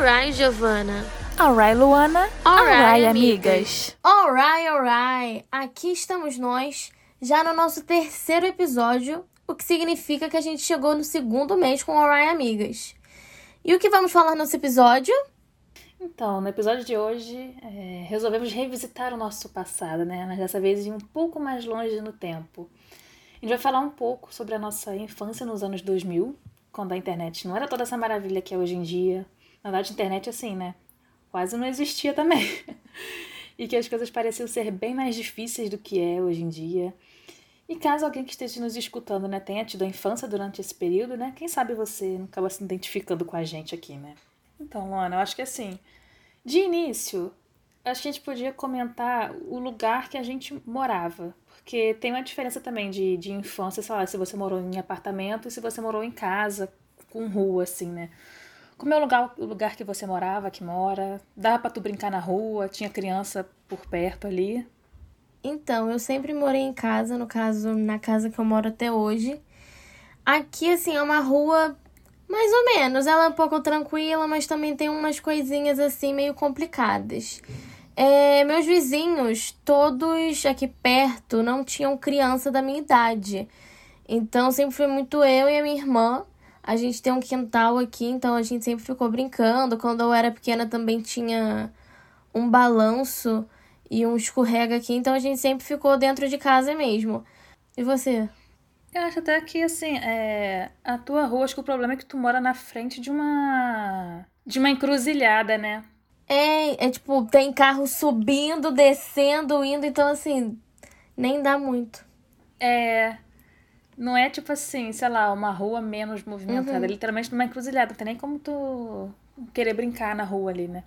Alright, Giovana. Alright, Luana. Alright, amigas. Alright, alright. Aqui estamos nós, já no nosso terceiro episódio, o que significa que a gente chegou no segundo mês com Alright, amigas. E o que vamos falar nesse episódio? Então, no episódio de hoje, é, resolvemos revisitar o nosso passado, né? Mas dessa vez ir um pouco mais longe no tempo. A gente vai falar um pouco sobre a nossa infância nos anos 2000, quando a internet não era toda essa maravilha que é hoje em dia. Na verdade, a internet, assim, né? Quase não existia também. e que as coisas pareciam ser bem mais difíceis do que é hoje em dia. E caso alguém que esteja nos escutando, né, tenha tido a infância durante esse período, né? Quem sabe você não acaba se identificando com a gente aqui, né? Então, Luana, eu acho que assim, de início, acho que a gente podia comentar o lugar que a gente morava. Porque tem uma diferença também de, de infância, sei lá, se você morou em apartamento e se você morou em casa, com rua, assim, né? Como é o lugar, o lugar que você morava, que mora? Dava pra tu brincar na rua? Tinha criança por perto ali? Então, eu sempre morei em casa, no caso, na casa que eu moro até hoje. Aqui, assim, é uma rua mais ou menos. Ela é um pouco tranquila, mas também tem umas coisinhas, assim, meio complicadas. É, meus vizinhos, todos aqui perto, não tinham criança da minha idade. Então, sempre foi muito eu e a minha irmã. A gente tem um quintal aqui, então a gente sempre ficou brincando. Quando eu era pequena também tinha um balanço e um escorrega aqui, então a gente sempre ficou dentro de casa mesmo. E você? Eu acho até que, assim, é... a tua rua, acho que o problema é que tu mora na frente de uma. de uma encruzilhada, né? É, é tipo, tem carro subindo, descendo, indo, então assim, nem dá muito. É. Não é tipo assim, sei lá, uma rua menos movimentada. Uhum. É literalmente numa encruzilhada. Não tem nem como tu querer brincar na rua ali, né?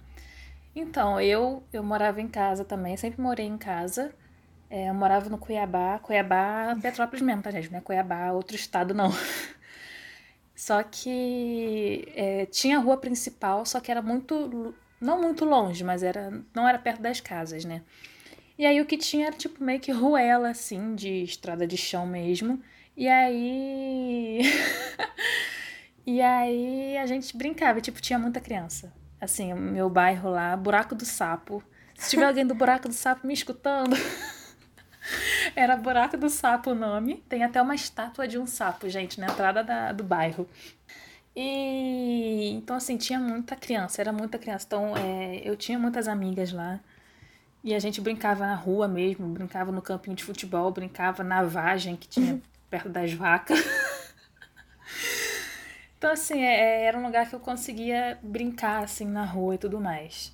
Então, eu, eu morava em casa também, sempre morei em casa. É, eu morava no Cuiabá. Cuiabá, Petrópolis mesmo, tá, gente? Não é Cuiabá, outro estado, não. Só que é, tinha a rua principal, só que era muito. Não muito longe, mas era não era perto das casas, né? E aí o que tinha era tipo meio que ruela, assim, de estrada de chão mesmo. E aí. e aí a gente brincava, tipo, tinha muita criança. Assim, o meu bairro lá, Buraco do Sapo. Se tiver alguém do Buraco do Sapo me escutando. Era Buraco do Sapo o nome. Tem até uma estátua de um sapo, gente, na entrada da, do bairro. E então, assim, tinha muita criança, era muita criança. Então, é, eu tinha muitas amigas lá. E a gente brincava na rua mesmo, brincava no campinho de futebol, brincava na vagem que tinha perto das vacas. então, assim, é, era um lugar que eu conseguia brincar, assim, na rua e tudo mais.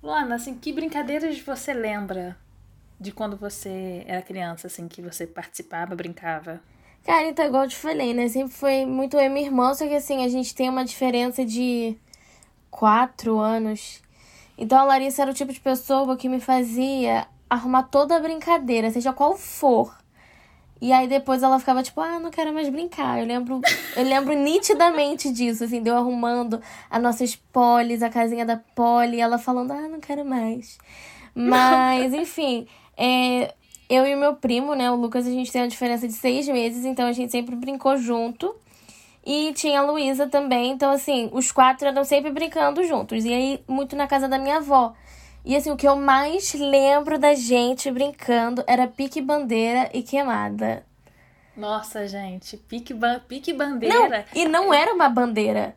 Luana, assim, que brincadeiras você lembra de quando você era criança, assim, que você participava, brincava? Cara, então, igual eu te falei, né? Sempre foi muito eu e minha irmã, só que assim, a gente tem uma diferença de quatro anos. Então a Larissa era o tipo de pessoa que me fazia arrumar toda a brincadeira, seja qual for. E aí depois ela ficava tipo, ah, não quero mais brincar. Eu lembro, eu lembro nitidamente disso, assim, deu arrumando as nossas polis, a casinha da poli, e ela falando, ah, não quero mais. Mas, enfim, é, eu e o meu primo, né, o Lucas, a gente tem uma diferença de seis meses, então a gente sempre brincou junto. E tinha a Luísa também, então assim, os quatro eram sempre brincando juntos. E aí, muito na casa da minha avó. E assim, o que eu mais lembro da gente brincando era pique-bandeira e queimada. Nossa, gente, pique, ba pique bandeira. Não, e não era uma bandeira.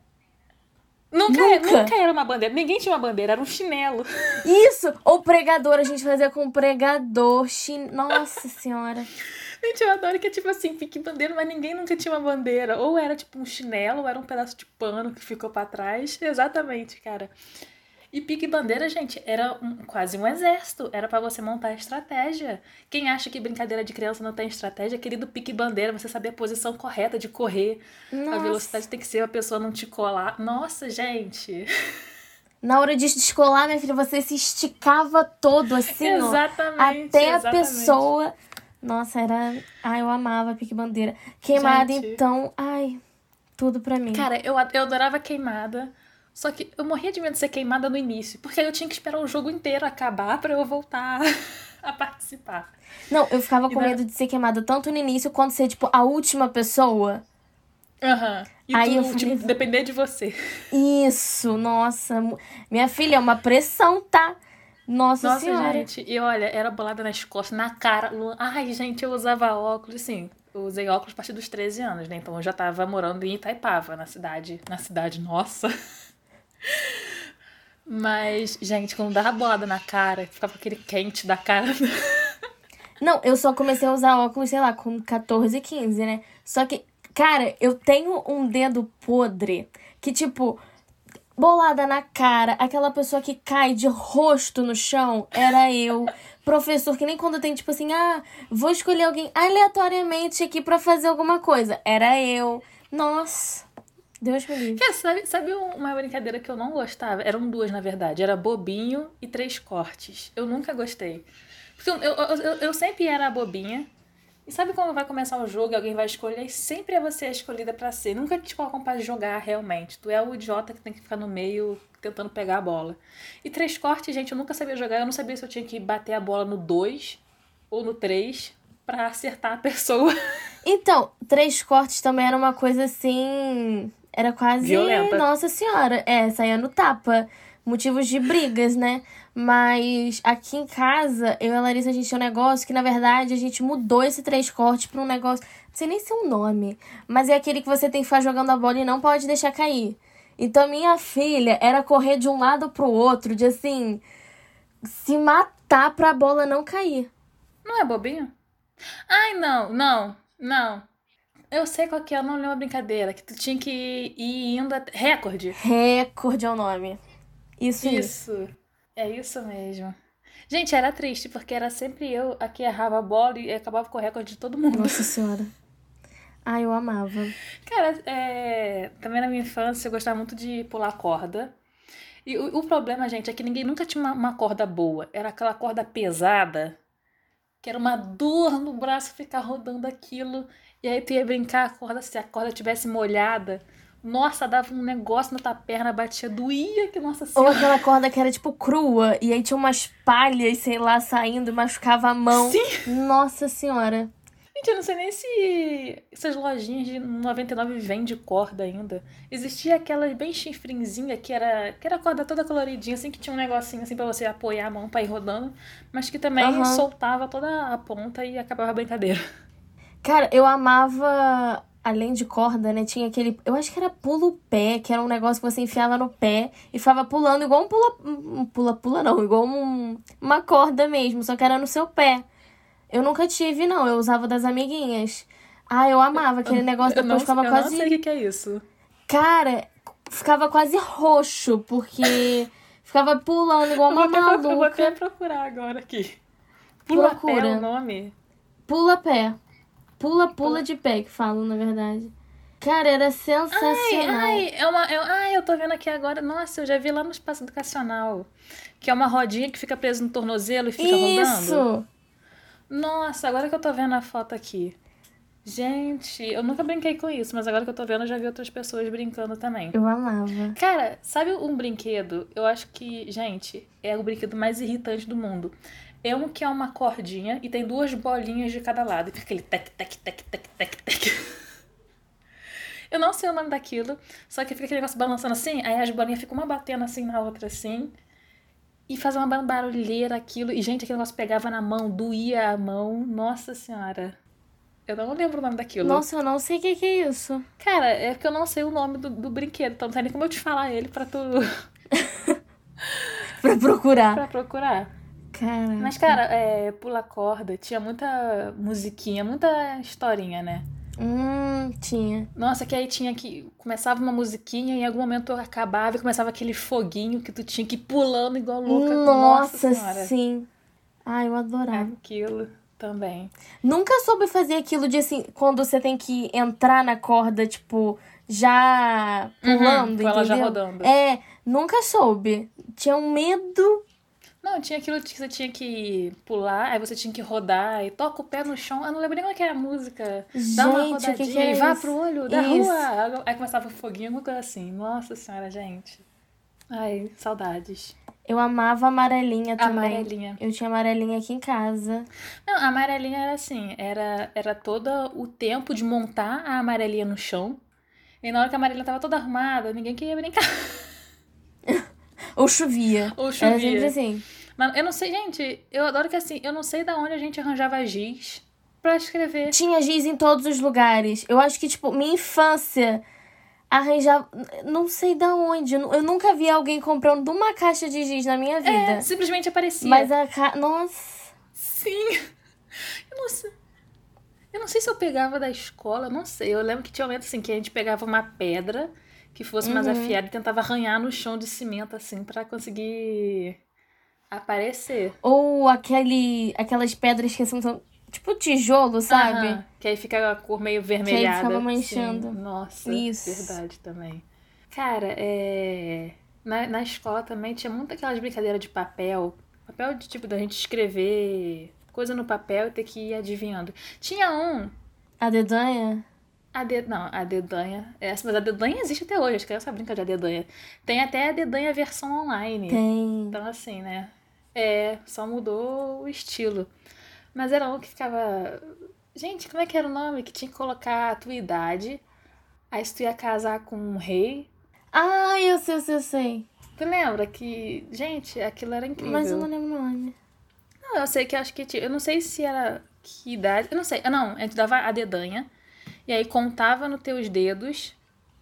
Nunca, Nunca. nunca era uma bandeira. Ninguém tinha uma bandeira, era um chinelo. Isso! Ou pregador, a gente fazia com pregador. Chin... Nossa senhora. Gente, eu adoro que é tipo assim, pique bandeira, mas ninguém nunca tinha uma bandeira. Ou era tipo um chinelo, ou era um pedaço de pano que ficou para trás. Exatamente, cara. E pique bandeira, gente, era um, quase um exército. Era para você montar a estratégia. Quem acha que brincadeira de criança não tem estratégia, querido pique bandeira, você saber a posição correta de correr. Nossa. A velocidade tem que ser a pessoa não te colar. Nossa, gente. Na hora de descolar, minha filha, você se esticava todo assim, ó. Exatamente. Até a exatamente. pessoa. Nossa, era. Ai, eu amava pique bandeira. Queimada, Gente. então. Ai, tudo pra mim. Cara, eu, eu adorava queimada. Só que eu morria de medo de ser queimada no início. Porque aí eu tinha que esperar o jogo inteiro acabar pra eu voltar a participar. Não, eu ficava com medo de ser queimada tanto no início quanto ser, tipo, a última pessoa. Aham. E Aí eu falei- tipo, depender de você. Isso, nossa. Minha filha, é uma pressão, tá? Nossa, Nossa, senhora. gente. E olha, era bolada nas costas, na cara. Ai, gente, eu usava óculos, assim. Eu usei óculos a partir dos 13 anos, né? Então eu já tava morando em Itaipava, na cidade. Na cidade, nossa. Mas, gente, quando dava bolada na cara, ficava aquele quente da cara. Não, eu só comecei a usar óculos, sei lá, com 14, 15, né? Só que, cara, eu tenho um dedo podre que, tipo, bolada na cara, aquela pessoa que cai de rosto no chão, era eu. Professor, que nem quando tem, tipo assim, ah, vou escolher alguém aleatoriamente aqui pra fazer alguma coisa. Era eu. Nossa, Deus me livre. Cara, sabe, sabe uma brincadeira que eu não gostava? Eram duas, na verdade. Era bobinho e três cortes. Eu nunca gostei. Porque eu, eu, eu, eu sempre era a bobinha. E sabe quando vai começar o jogo e alguém vai escolher? E sempre é você a escolhida pra ser. Nunca te colocam pra jogar realmente. Tu é o idiota que tem que ficar no meio tentando pegar a bola. E três cortes, gente, eu nunca sabia jogar. Eu não sabia se eu tinha que bater a bola no 2 ou no 3 pra acertar a pessoa. Então, três cortes também era uma coisa assim. Era quase. Violenta. Nossa senhora. É, saía no tapa. Motivos de brigas, né? Mas aqui em casa, eu e a Larissa, a gente tinha um negócio que, na verdade, a gente mudou esse três cortes pra um negócio. Não sei nem se é um nome. Mas é aquele que você tem que ficar jogando a bola e não pode deixar cair. Então, minha filha era correr de um lado pro outro, de assim. Se matar pra bola não cair. Não é bobinho? Ai, não, não, não. Eu sei qual que é, eu não lembro a brincadeira. Que tu tinha que ir indo até... Recorde. Recorde é o nome. Isso, isso. Isso. É isso mesmo. Gente, era triste, porque era sempre eu a que errava a bola e acabava com o recorde de todo mundo. Nossa senhora. Ai, eu amava. Cara, é, também na minha infância eu gostava muito de pular corda. E o, o problema, gente, é que ninguém nunca tinha uma, uma corda boa. Era aquela corda pesada, que era uma dor no braço ficar rodando aquilo. E aí tu ia brincar a corda, se a corda tivesse molhada. Nossa, dava um negócio na tua perna, batia, doía, que nossa Ou senhora. aquela corda que era tipo crua e aí tinha umas palhas, sei lá, saindo machucava a mão. Sim. Nossa senhora. Gente, eu não sei nem se essas lojinhas de 99 vendem corda ainda. Existia aquela bem chifrinzinha que era, que era a corda toda coloridinha, assim, que tinha um negocinho assim pra você apoiar a mão pra ir rodando, mas que também Aham. soltava toda a ponta e acabava a brincadeira. Cara, eu amava, além de corda, né? Tinha aquele. Eu acho que era pulo-pé, que era um negócio que você enfiava no pé e ficava pulando igual um pula. Pula-pula, não, igual um, uma corda mesmo, só que era no seu pé. Eu nunca tive, não. Eu usava das amiguinhas. Ah, eu amava aquele negócio, eu depois não, ficava eu quase. não sei o que que é isso. Cara, ficava quase roxo, porque ficava pulando igual Eu vou, uma até, eu vou até maluca. procurar agora aqui. Pula pé é o nome? Pula pé. Pula, pula de pé, que falam, na verdade. Cara, era Ai, sensacional. ai, é uma, é- ai, eu tô vendo aqui agora. Nossa, eu já vi lá no espaço educacional. Que é uma rodinha que fica presa no tornozelo e fica rodando. Isso! Nossa, agora que eu tô vendo a foto aqui. Gente, eu nunca brinquei com isso, mas agora que eu tô vendo, eu já vi outras pessoas brincando também. Eu amava. Cara, sabe um brinquedo? Eu acho que, gente, é o brinquedo mais irritante do mundo. É um que é uma cordinha e tem duas bolinhas de cada lado. E fica aquele tec, tec, tec, tec, tec, tec. Eu não sei o nome daquilo, só que fica aquele negócio balançando assim, aí as bolinhas ficam uma batendo assim na outra assim. E faz uma barulheira aquilo. E, gente, aquele negócio pegava na mão, doía a mão. Nossa senhora. Eu não lembro o nome daquilo. Nossa, eu não sei o que, que é isso. Cara, é porque eu não sei o nome do, do brinquedo, então não tem nem como eu te falar ele pra tu Pra procurar. pra procurar. Cara. Mas, cara, é, pula corda, tinha muita musiquinha, muita historinha, né? Hum, tinha. Nossa, que aí tinha que. Começava uma musiquinha e em algum momento acabava e começava aquele foguinho que tu tinha que ir pulando igual louca. Nossa, senhora. sim. Ai, eu adorava. Aquilo também. Nunca soube fazer aquilo de assim, quando você tem que entrar na corda, tipo, já pulando, com ela já entendeu? rodando. É, nunca soube. Tinha um medo. Não, tinha aquilo que você tinha que pular, aí você tinha que rodar e toca o pé no chão. Eu não lembro nem qual que era a música. Dá uma Gente, o que rodadinha que é e vá pro olho da Isso. rua. Aí começava o foguinho, alguma coisa assim. Nossa senhora, gente. Ai, saudades. Eu amava a amarelinha também. Amarelinha. Eu tinha amarelinha aqui em casa. Não, a amarelinha era assim, era, era todo o tempo de montar a amarelinha no chão. E na hora que a Marília tava toda arrumada, ninguém queria brincar. Ou chovia. Ou Era chovia. sempre assim. Mas eu não sei, gente, eu adoro que assim, eu não sei da onde a gente arranjava giz pra escrever. Tinha giz em todos os lugares. Eu acho que, tipo, minha infância arranjava. Não sei da onde. Eu nunca vi alguém comprando uma caixa de giz na minha vida. É, simplesmente aparecia. Mas a ca... Nossa. Sim. Eu não sei. Eu não sei se eu pegava da escola, não sei. Eu lembro que tinha um momento assim que a gente pegava uma pedra que fosse mais afiada e tentava arranhar no chão de cimento assim pra conseguir aparecer. Ou aquele, aquelas pedras que são, são tipo tijolo, sabe? Aham, Que aí fica a cor meio vermelhada. ficava Sim. manchando. Nossa, Isso. verdade também. Cara, é... na, na escola também tinha muito aquelas brincadeiras de papel. Papel de tipo da gente escrever coisa no papel e ter que ir adivinhando. Tinha um. A dedanha? A de... Não, a dedanha. Essa, mas a dedanha existe até hoje. As crianças brincam de a dedanha. Tem até a dedanha versão online. Tem. Então, assim, né? É, só mudou o estilo. Mas era um que ficava. Gente, como é que era o nome? Que tinha que colocar a tua idade. Aí se tu ia casar com um rei. Ah, eu sei, eu sei, eu sei. Tu lembra que. Gente, aquilo era incrível. Mas eu não lembro o nome. Não, eu sei que acho que tinha. Eu não sei se era que idade. Eu não sei. Não, a gente dava a dedanha. E aí contava nos teus dedos.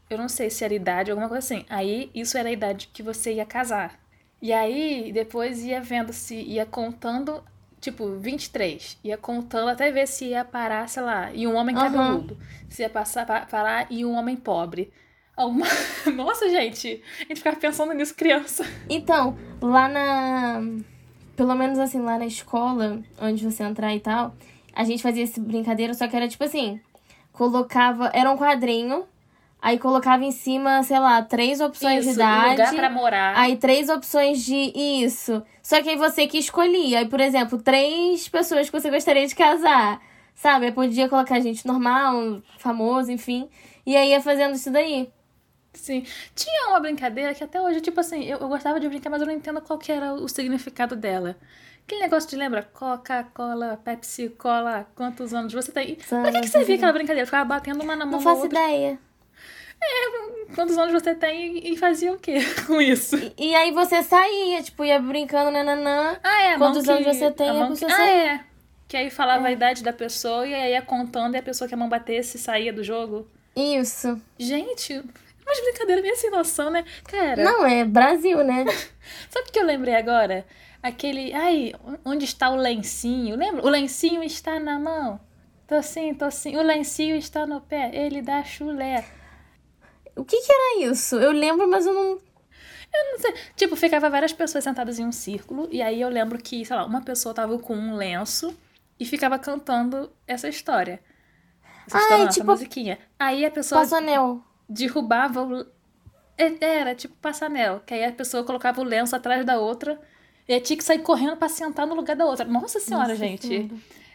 Eu não sei se era idade, alguma coisa assim. Aí isso era a idade que você ia casar. E aí depois ia vendo se ia contando, tipo, 23. Ia contando até ver se ia parar, sei lá, e um homem Aham. cabeludo. Se ia passar, pa- parar e um homem pobre. Alguma... Nossa, gente, a gente ficava pensando nisso criança. Então, lá na. Pelo menos assim, lá na escola, onde você entrar e tal, a gente fazia esse brincadeira, só que era tipo assim: colocava. Era um quadrinho, aí colocava em cima, sei lá, três opções de Isso, um lugar idade. pra morar. Aí três opções de isso. Só que aí você que escolhia. Aí, por exemplo, três pessoas que você gostaria de casar. Sabe? Aí podia colocar gente normal, famoso, enfim. E aí ia fazendo isso daí. Sim. Tinha uma brincadeira que até hoje, tipo assim, eu, eu gostava de brincar, mas eu não entendo qual que era o significado dela. Aquele negócio de lembra? Coca-Cola, Pepsi, Cola, quantos anos você tem? Pra que, que você via aquela brincadeira? Ficava batendo uma na mão Não faço outra. ideia. Quantos anos você tem e fazia o quê com isso? E, e aí você saía, tipo, ia brincando, nananã. Ah, é, Quantos mão que, anos você tem, a a pessoa que, Ah, sai. é. Que aí falava a idade da pessoa e aí ia contando e a pessoa que a mão batesse saía do jogo. Isso. Gente, umas brincadeiras meio sem noção, né? Cara, Não, é Brasil, né? sabe o que eu lembrei agora? Aquele. Ai, onde está o lencinho? Lembra? O lencinho está na mão. Tô assim, tô assim. O lencinho está no pé. Ele dá chulé. O que que era isso? Eu lembro, mas eu não. Eu não sei. Tipo, ficava várias pessoas sentadas em um círculo. E aí eu lembro que, sei lá, uma pessoa tava com um lenço e ficava cantando essa história. Essa Ah, história, tipo- musiquinha. Aí a pessoa Passo anel. derrubava o. É, Era tipo passanel, que aí a pessoa colocava o lenço atrás da outra e tinha que sair correndo pra sentar no lugar da outra. Nossa senhora, Nossa gente.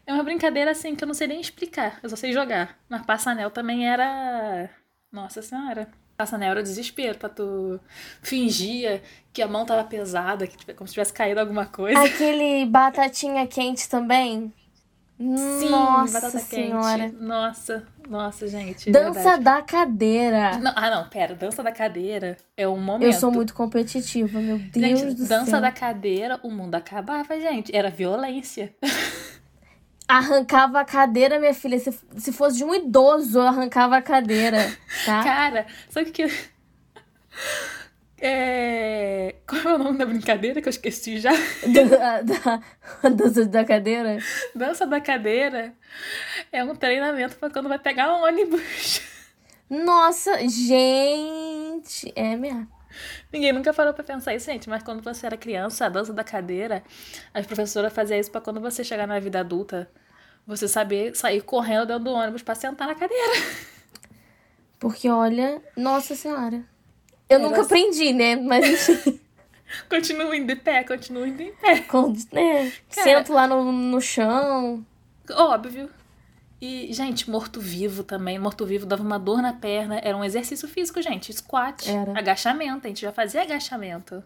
É uma brincadeira assim que eu não sei nem explicar, eu só sei jogar. Mas passanel também era. Nossa senhora. Passanel era desespero pra tu fingia que a mão tava pesada, que como se tivesse caído alguma coisa. Aquele batatinha quente também. Sim, Nossa batata senhora. quente. Nossa, nossa, gente. Dança verdade. da cadeira. Não, ah, não, pera. Dança da cadeira é um momento. Eu sou muito competitiva, meu Deus Gente, do dança céu. da cadeira, o mundo acabava, gente. Era violência. Arrancava a cadeira, minha filha. Se, se fosse de um idoso, eu arrancava a cadeira, tá? Cara, sabe o que. É... Qual é o nome da brincadeira que eu esqueci já? da, da, dança da cadeira. Dança da cadeira é um treinamento pra quando vai pegar um ônibus. Nossa, gente. É mesmo. Ninguém nunca parou pra pensar isso, gente. Mas quando você era criança, a dança da cadeira, as professoras faziam isso pra quando você chegar na vida adulta, você saber sair correndo dentro do ônibus pra sentar na cadeira. Porque olha, nossa senhora. Eu Era nunca assim. aprendi, né? Mas enfim. Continua indo de pé, continua indo em pé. né? Cara. Sento lá no, no chão. Óbvio. E, gente, morto-vivo também. Morto-vivo dava uma dor na perna. Era um exercício físico, gente. Squat. Era. Agachamento. A gente já fazia agachamento.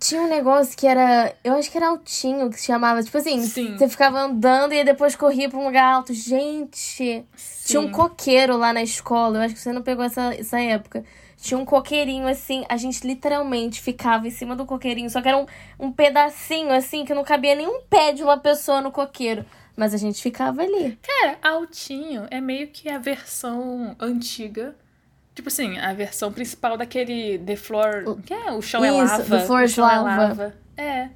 Tinha um negócio que era. Eu acho que era altinho que se chamava. Tipo assim, Sim. você ficava andando e depois corria pra um lugar alto. Gente! Tinha um Sim. coqueiro lá na escola. Eu acho que você não pegou essa, essa época. Tinha um coqueirinho assim. A gente literalmente ficava em cima do coqueirinho. Só que era um, um pedacinho assim que não cabia nenhum pé de uma pessoa no coqueiro. Mas a gente ficava ali. Cara, altinho é meio que a versão antiga. Tipo assim, a versão principal daquele The Floor. Que é? O chão é Isso, lava. The Floor o chão é lava. lava. É.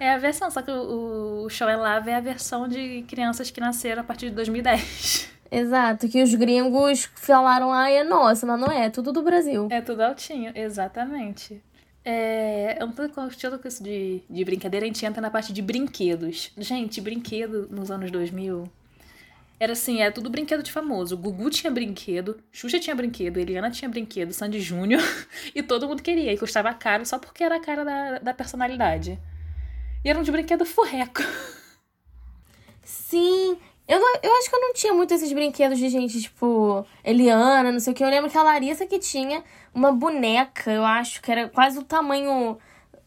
É a versão, só que o, o chão é lava é a versão de crianças que nasceram a partir de 2010. Exato. Que os gringos falaram, ai, é nossa, mas não é. É tudo do Brasil. É tudo altinho, exatamente. É, eu não tô gostando com isso de, de brincadeira, a gente entra na parte de brinquedos. Gente, brinquedo nos anos 2000 era assim, era tudo brinquedo de famoso. Gugu tinha brinquedo, Xuxa tinha brinquedo, Eliana tinha brinquedo, Sandy Júnior, e todo mundo queria. E custava caro só porque era a cara da, da personalidade. E eram de brinquedo furreco. Sim. Eu, não- eu acho que eu não tinha muito esses brinquedos de gente, tipo, Eliana, não sei o que. Eu lembro que a Larissa que tinha uma boneca, eu acho, que era quase o tamanho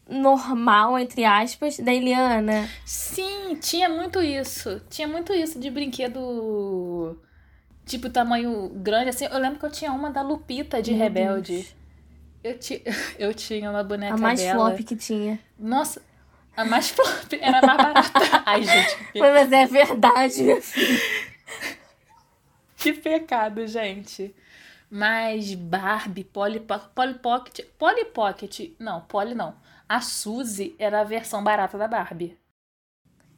normal, entre aspas, da Eliana. Sim, tinha muito isso. Tinha muito isso de brinquedo. Tipo, tamanho grande, assim. Eu lembro que eu tinha uma da Lupita de Meu Rebelde. Deus. Eu, ti... eu tinha uma boneca A mais dela. flop que tinha. Nossa, a mais flop era a mais barata. Ai, gente, que, Mas é verdade, minha filha. que pecado, gente. Mas Barbie, Polly, Po- Polly Pocket. Polly Pocket. Não, Polly não. A Suzy era a versão barata da Barbie.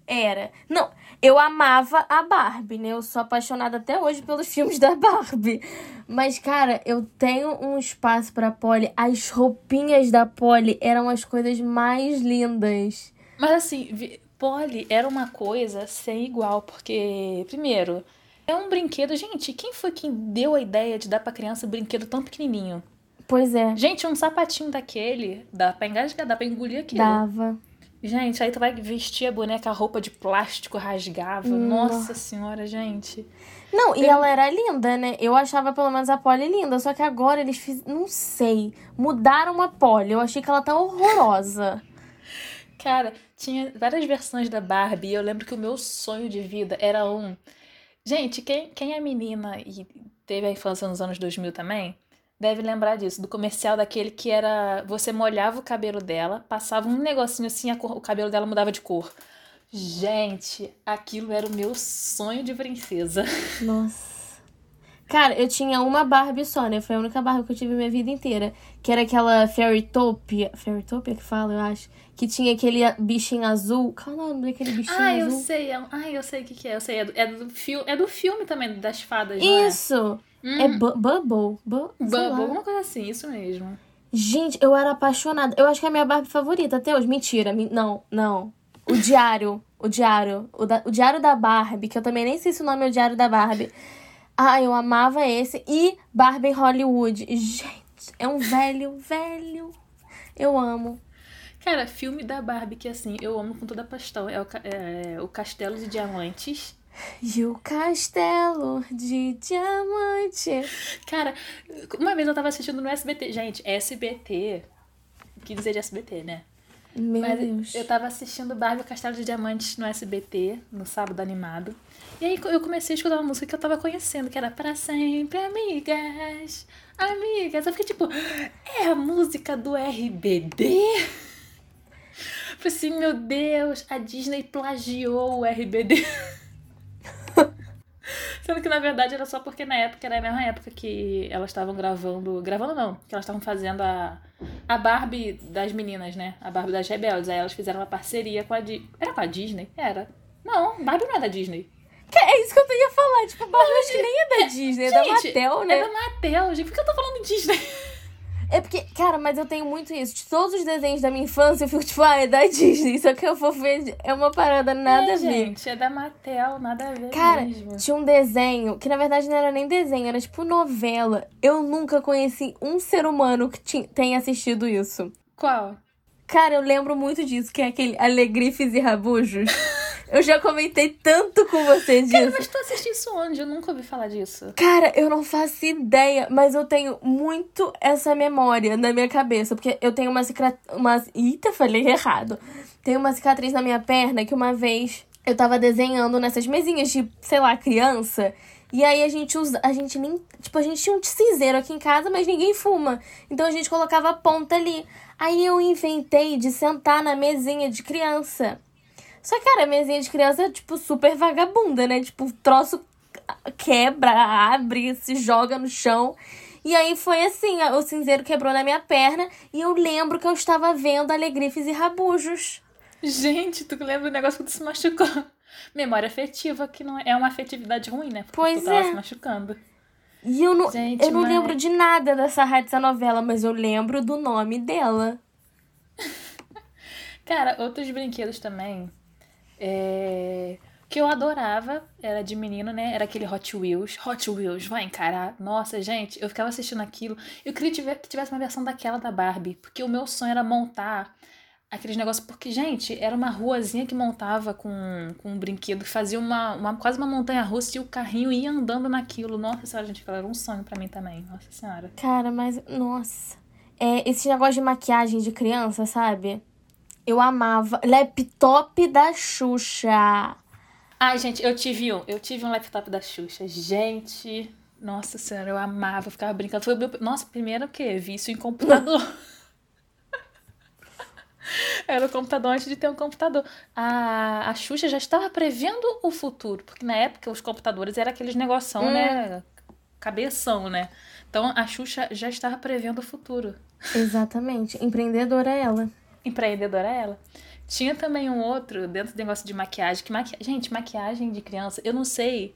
Era. Não, eu amava a Barbie, né? Eu sou apaixonada até hoje pelos filmes da Barbie. Mas, cara, eu tenho um espaço pra Polly. As roupinhas da Polly eram as coisas mais lindas. Mas assim, Polly era uma coisa sem igual, porque, primeiro, é um brinquedo. Gente, quem foi quem deu a ideia de dar pra criança um brinquedo tão pequenininho? Pois é, Gente, um sapatinho daquele, dá pra engasgar, dá pra engolir aquilo. dava. Gente, aí tu vai vestir a boneca, a roupa de plástico rasgava. Hum, Nossa senhora, gente. Não, e Eu- ela era linda, né? Eu achava pelo menos a Polly linda. Só que agora eles fiz... Não sei. Mudaram a Polly. Eu achei que ela tá horrorosa. Cara, tinha várias versões da Barbie e eu lembro que o meu sonho de vida era um. Gente, quem, quem é menina e teve a infância nos anos 2000 também, deve lembrar disso, do comercial daquele que era. Você molhava o cabelo dela, passava um negocinho assim, cor- o cabelo dela mudava de cor. Gente, aquilo era o meu sonho de princesa. Nossa. Cara, eu tinha uma Barbie só, né? Foi a única Barbie que eu tive minha vida inteira. Que era aquela Fairytopia. Fairytopia que fala, eu acho. Que tinha aquele bichinho azul. Qual é o nome daquele bichinho Ah, eu azul? sei. é um- Ah, eu sei o que, que é. Eu sei. É do, é do, é do filme também, das fadas, não é? Hum, É Bu- Bubble. Bu Bubble, alguma coisa assim, isso mesmo. Gente, eu era apaixonada. Eu acho que é a minha Barbie favorita até hoje. Mentira. mi- Não, não. O diário. O diário. O, da- o diário da Barbie, que eu também nem sei se o nome é o diário da Barbie. Ah, eu amava esse. E Barbie em Hollywood. Gente, é um velho, velho. Eu amo. Cara, filme da Barbie que assim, eu amo com toda a paixão. É o, ca- é o Castelo de Diamantes. E o castelo de diamante. Cara, uma vez eu tava assistindo no SBT. Gente, SBT. O que dizer de SBT, né? Meu Mas Deus. eu tava assistindo Barbie o Castelo de Diamantes no SBT, no sábado animado. E aí eu comecei a escutar uma música que eu tava conhecendo, que era Pra Sempre Amigas. Amigas. Eu fiquei tipo, é a música do RBD? Falei assim, meu Deus, a Disney plagiou o RBD. Sendo que na verdade era só porque na época era a mesma época que elas estavam gravando. Gravando não, que elas estavam fazendo a, a Barbie das meninas, né? A Barbie das Rebeldes. Aí elas fizeram uma parceria com a Disney. Era com a Disney? Era. Não, Barbie não é da Disney. É isso que eu ia falar. Tipo, Barbie acho que nem é da Disney, é da Mattel, né? É da Mattel, gente. Por que eu tô falando Disney? É porque, cara, mas eu tenho muito isso. De todos os desenhos da minha infância, eu fico tipo, ah, é da Disney. Só que eu vou ver, é uma parada nada é, a ver. gente, é da Mattel, nada a ver Cara, mesmo. tinha um desenho, que na verdade não era nem desenho, era tipo novela. Eu nunca conheci um ser humano que tenha assistido isso. Qual? Cara, eu lembro muito disso, que é aquele Alegrifes e Rabujos. Eu já comentei tanto com você disso. Cara, mas tu assiste isso onde? Eu nunca ouvi falar disso. Cara, eu não faço ideia, mas eu tenho muito essa memória na minha cabeça. Porque eu tenho uma cicatriz. Uma... Eita, falei errado. Tem uma cicatriz na minha perna que uma vez eu tava desenhando nessas mesinhas de, sei lá, criança. E aí a gente usa. A gente nem. Tipo, a gente tinha um cinzeiro aqui em casa, mas ninguém fuma. Então a gente colocava a ponta ali. Aí eu inventei de sentar na mesinha de criança. Só que, cara, a mesinha de criança é, tipo, super vagabunda, né? Tipo, o troço quebra, abre, se joga no chão. E aí foi assim, o cinzeiro quebrou na minha perna e eu lembro que eu estava vendo Alegrifes e Rabujos. Gente, tu lembra do negócio que tu se machucou. Memória afetiva, que não é uma afetividade ruim, né? Porque Pois tu tava é. se machucando. E eu não, Gente, eu não mas- lembro de nada dessa dessa novela, mas eu lembro do nome dela. Cara, outros brinquedos também. É... Que eu adorava, era de menino, né? Era aquele Hot Wheels. Hot Wheels, vai encarar. Nossa, gente, eu ficava assistindo aquilo. Eu queria que tivesse uma versão daquela da Barbie. Porque o meu sonho era montar aqueles negócios. Porque, gente, era uma ruazinha que montava com, com um brinquedo, que fazia uma, uma, quase uma montanha russa e o carrinho ia andando naquilo. Nossa senhora, gente, aquilo era um sonho pra mim também. Nossa senhora. Cara, mas, nossa. É, esse negócio de maquiagem de criança, sabe? Eu amava. Laptop da Xuxa. Ai, gente, eu tive um. Eu tive um laptop da Xuxa. Gente, nossa senhora, eu amava, eu ficava brincando. Foi o meu. Nossa, primeiro o quê? Vício em computador. Era o computador antes de ter um computador. A, a Xuxa já estava prevendo o futuro, porque na época os computadores eram aqueles negoção, né? Cabeção, né? Então a Xuxa já estava prevendo o futuro. Exatamente. Empreendedora ela. Empreendedora ela. Tinha também um outro dentro do negócio de maquiagem. Que maqui... Gente, maquiagem de criança, eu não sei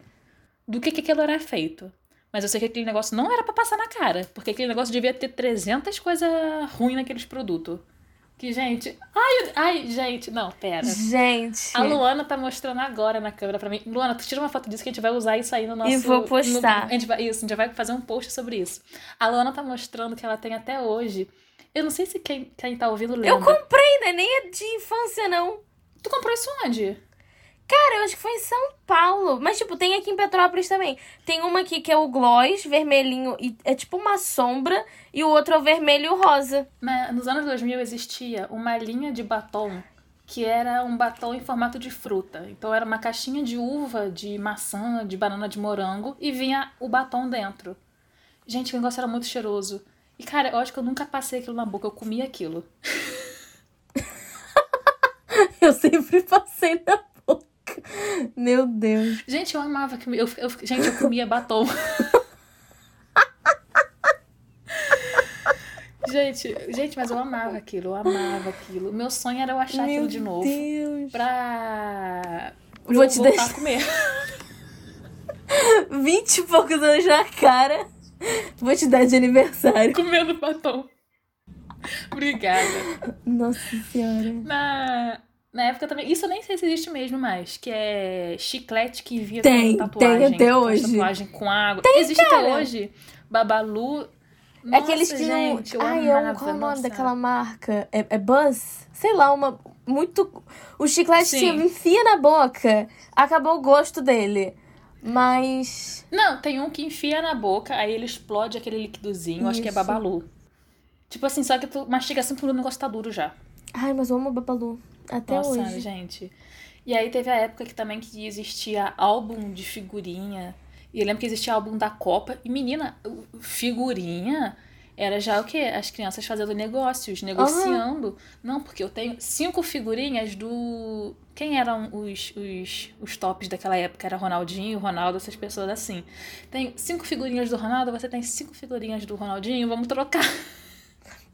do que, que aquilo era feito. Mas eu sei que aquele negócio não era pra passar na cara. Porque aquele negócio devia ter 300 coisas ruins naqueles produtos. Que, gente. Ai, ai, gente. Não, pera. Gente. A Luana tá mostrando agora na câmera pra mim. Luana, tu tira uma foto disso que a gente vai usar isso aí no nosso. E vou postar. no- a gente vai, isso, a gente vai fazer um post sobre isso. A Luana tá mostrando que ela tem até hoje. Eu não sei se quem, quem tá ouvindo lembra. Eu comprei, né? Nem é de infância, não. Tu comprou isso onde? Cara, eu acho que foi em São Paulo. Mas, tipo, tem aqui em Petrópolis também. Tem uma aqui que é o gloss, vermelhinho, e é tipo uma sombra. E o outro é o vermelho e o rosa. Na- nos anos 2000 existia uma linha de batom que era um batom em formato de fruta. Então era uma caixinha de uva, de maçã, de banana de morango e vinha o batom dentro. Gente, o negócio era muito cheiroso. E cara, eu acho que eu nunca passei aquilo na boca, eu comia aquilo. Eu sempre passei na boca. Meu Deus. Gente, eu amava que eu, eu- gente, eu comia batom. gente, gente, mas eu amava aquilo, eu amava aquilo. Meu sonho era eu achar Meu aquilo de novo. Deus. pra Vou eu te deixar- comer. Vinte e poucos anos na cara. Vou te dar de aniversário. Comendo batom. Obrigada. Nossa senhora. Na, na época também. Isso eu nem sei se existe mesmo mais. Que é chiclete que via Tem, tatuagem. tem até hoje. Tatuagem com água. existe cara. até hoje. Babalu. É Nossa, Aqueles que gente, não. eu Ai, é um, amava, qual é o nome daquela marca? É, é Buzz? Sei lá, uma. Muito. O chiclete se Sim. enfia na boca. Acabou o gosto dele. Mas. Não, tem um que enfia na boca, aí ele explode aquele liquidozinho. Acho que é babalu. Tipo assim, só que tu mastiga assim porque o negócio tá duro já. Ai, mas eu amo o Babalu. Até Nossa, hoje. gente. E aí teve a época que também que existia álbum de figurinha. E eu lembro que existia álbum da Copa. E menina, figurinha era já o quê? As crianças fazendo negócios, negociando. Não, porque eu tenho cinco figurinhas do. Quem eram os, os, os tops daquela época? Era Ronaldinho, Ronaldo, essas pessoas assim. Tem cinco figurinhas do Ronaldo, você tem cinco figurinhas do Ronaldinho, vamos trocar.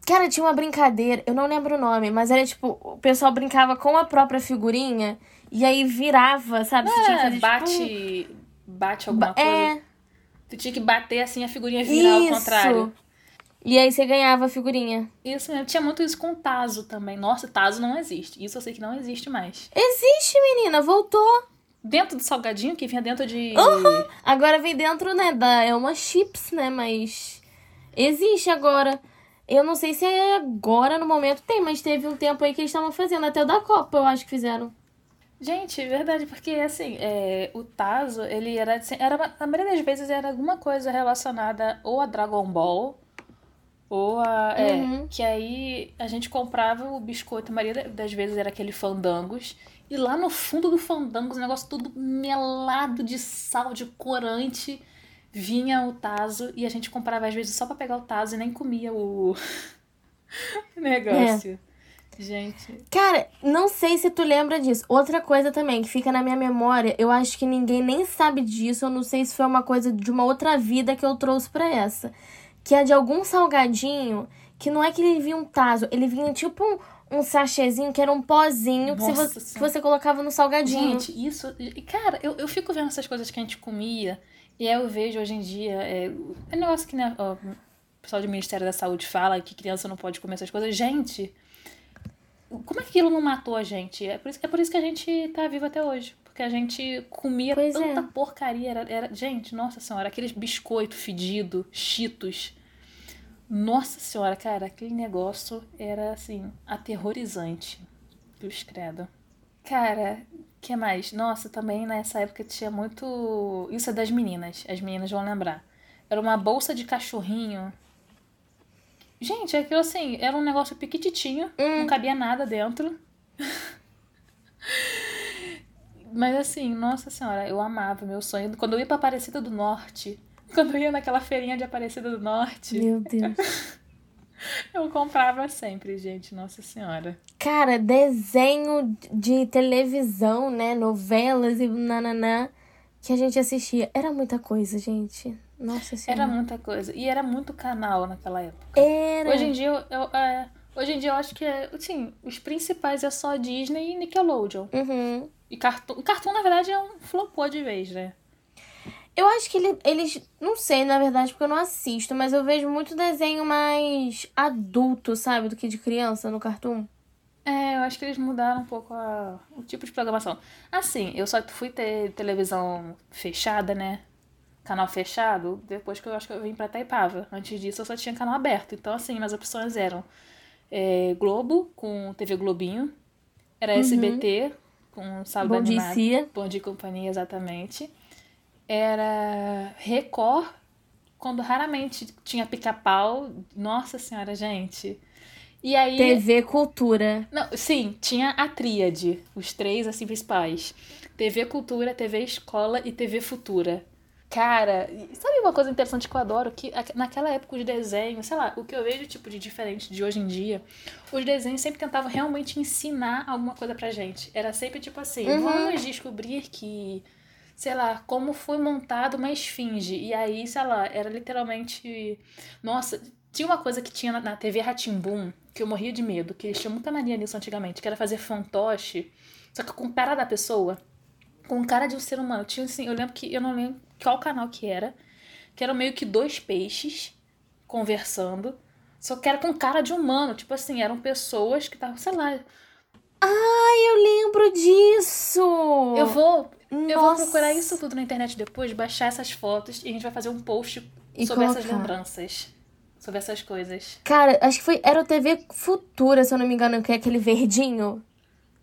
Cara, tinha uma brincadeira, eu não lembro o nome, mas era tipo, o pessoal brincava com a própria figurinha e aí virava, sabe? Você tinha que É, fazer, bate. Bate alguma tipo, coisa. É, Tu tinha que bater assim a figurinha virar ao contrário. E aí você ganhava a figurinha. Isso mesmo. Tinha muito isso com o Tazo também. Nossa, Tazo não existe. Isso eu sei que não existe mais. Existe, menina, voltou. Dentro do salgadinho, que vinha dentro de. Agora vem dentro, né, da é uma chips, né, mas existe agora. Eu não sei se é agora no momento tem, mas teve um tempo aí que eles estavam fazendo até o da Copa, eu acho que fizeram. Gente, verdade, porque assim, é, o Tazo, ele era, era. A maioria das vezes era alguma coisa relacionada ou a Dragon Ball, ou a. É, Uhum. que aí a gente comprava o biscoito, a maioria das vezes era aquele fandangos. E lá no fundo do fandangos, o negócio todo melado de sal, de corante, vinha o Tazo. E a gente comprava às vezes só pra pegar o Tazo e nem comia o negócio. Gente. Cara, não sei se tu lembra disso. Outra coisa também que fica na minha memória, eu acho que ninguém nem sabe disso, eu não sei se foi uma coisa de uma outra vida que eu trouxe pra essa. Que é de algum salgadinho, que não é que ele vinha um taso, ele vinha tipo um, um sachêzinho que era um pozinho que, você, que você colocava no salgadinho. Gente, isso. Cara, eu, eu fico vendo essas coisas que a gente comia. E aí eu vejo hoje em dia. É, é um negócio que né, ó, o pessoal do Ministério da Saúde fala que criança não pode comer essas coisas. Gente, como é que aquilo não matou a gente? É por isso, é por isso que a gente tá vivo até hoje. Porque a gente comia Pois é. tanta porcaria. Era, era- gente, nossa senhora, aqueles biscoito fedido, cheetos. Nossa senhora, cara, aquele negócio era assim, aterrorizante. Cruz credo. Cara, que mais? Nossa, também nessa época tinha muito. Isso é das meninas, as meninas vão lembrar. Era uma bolsa de cachorrinho. Gente, aquilo assim, era um negócio piquititinho, não cabia nada dentro. Mas assim, nossa senhora, eu amava meu sonho. Quando eu ia pra Aparecida do Norte, quando eu ia naquela feirinha de Aparecida do Norte, Meu Deus. eu comprava sempre, gente, nossa senhora. Cara, desenho de televisão, né? Novelas e nananã que a gente assistia. Era muita coisa, gente. Nossa senhora. Era muita coisa. E era muito canal naquela época. Era. Hoje em dia, eu, eu- é, hoje em dia eu acho que, é, assim, os principais é só Disney e Nickelodeon. Uhum. E Cartoon, Cartoon na verdade, é um flopou de vez, né? Eu acho que ele- eles. Não sei, na verdade, porque eu não assisto, mas eu vejo muito desenho mais adulto, sabe? Do que de criança no Cartoon. É, eu acho que eles mudaram um pouco a- o tipo de programação. Assim, eu só fui ter televisão fechada, né? Canal fechado, depois que eu acho que eu vim pra Taipava. Antes disso, eu só tinha canal aberto. Então, assim, minhas opções eram é, Globo, com TV Globinho. Era SBT, com Sábado Bom dia, Animado. Cia. Bom dia Companhia, exatamente. Era Record, quando raramente tinha pica-pau. Nossa senhora, gente. E aí... TV Cultura. Não, sim, tinha a tríade, os três assim principais. TV Cultura, TV Escola e TV Futura. Cara, sabe uma coisa interessante que eu adoro? Que naquela época os desenhos, sei lá, o que eu vejo tipo de diferente de hoje em dia, os desenhos sempre tentavam realmente ensinar alguma coisa pra gente. Era sempre tipo assim, Uhum. vamos descobrir que, sei lá, como foi montado uma esfinge. E aí, sei lá, era literalmente. Nossa, tinha uma coisa que tinha na, na TV Ratimbum que eu morria de medo, que eles tinham muita mania nisso antigamente, que era fazer fantoche, só que com cara da pessoa, com cara de um ser humano. Tinha assim, eu lembro que eu não lembro qual canal que era, que eram meio que dois peixes conversando, só que era com cara de humano, tipo assim, eram pessoas que estavam, sei lá, Ai, eu lembro disso! eu vou eu vou Nossa. procurar isso tudo na internet depois, baixar essas fotos e a gente vai fazer um post E sobre essas colocar. lembranças, sobre essas coisas. Cara, acho que foi. Era o TV Futura, se eu não me engano, que é aquele verdinho.